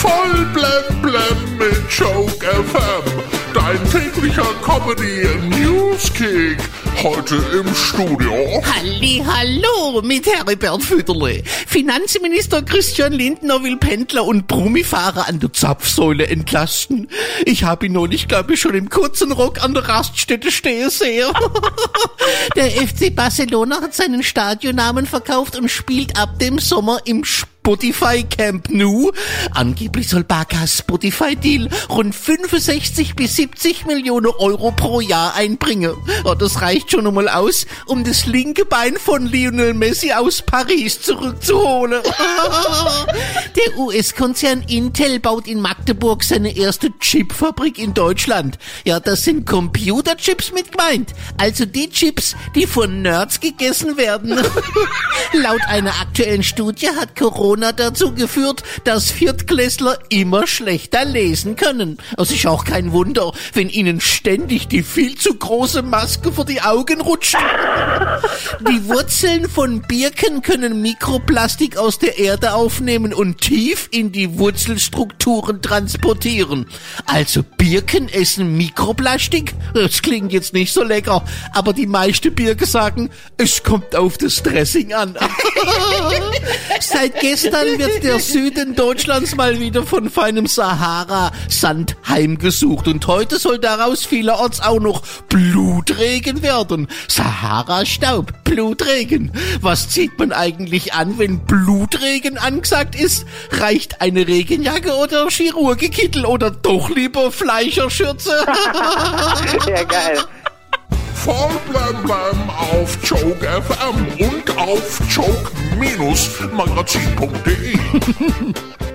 Voll blem blem mit Joke FM. Dein täglicher Comedy News Kick. Heute im Studio. Halli, hallo mit Heribert Füderle. Finanzminister Christian Lindner will Pendler und Brummifahrer an der Zapfsäule entlasten. Ich habe ihn neulich, glaube ich, schon im kurzen Rock an der Raststätte stehen sehen. der FC Barcelona hat seinen Stadionnamen verkauft und spielt ab dem Sommer im Spotify Camp Nou. Angeblich soll Barkas Spotify Deal rund 65 bis 70 Millionen Euro pro Jahr einbringen. Oh, das reicht schon einmal aus, um das linke Bein von Lionel Messi aus Paris zurückzuholen. Der US-Konzern Intel baut in Magdeburg seine erste Chipfabrik in Deutschland. Ja, das sind Computerchips mit gemeint. Also die Chips, die von Nerds gegessen werden. Laut einer aktuellen Studie hat Corona dazu geführt, dass Viertklässler immer schlechter lesen können. Es ist auch kein Wunder, wenn ihnen ständig die viel zu große Maske vor die Augen rutscht. Die Wurzeln von Birken können Mikroplastik aus der Erde aufnehmen und tief in die Wurzelstrukturen transportieren. Also Birken essen Mikroplastik? Das klingt jetzt nicht so lecker, aber die meisten Birken sagen, es kommt auf das Dressing an. Seit gestern wird der Süden Deutschlands mal wieder von feinem Sahara-Sand heimgesucht und heute soll daraus vielerorts auch noch Blutregen werden. Sahara-Staub, Blutregen. Was zieht man eigentlich an, wenn Blutregen angesagt ist? Reicht eine Regenjacke oder Chirurgikittel oder doch lieber Fleischerschürze? Ja, geil. Voll blem auf Joke FM und auf minus magazine.de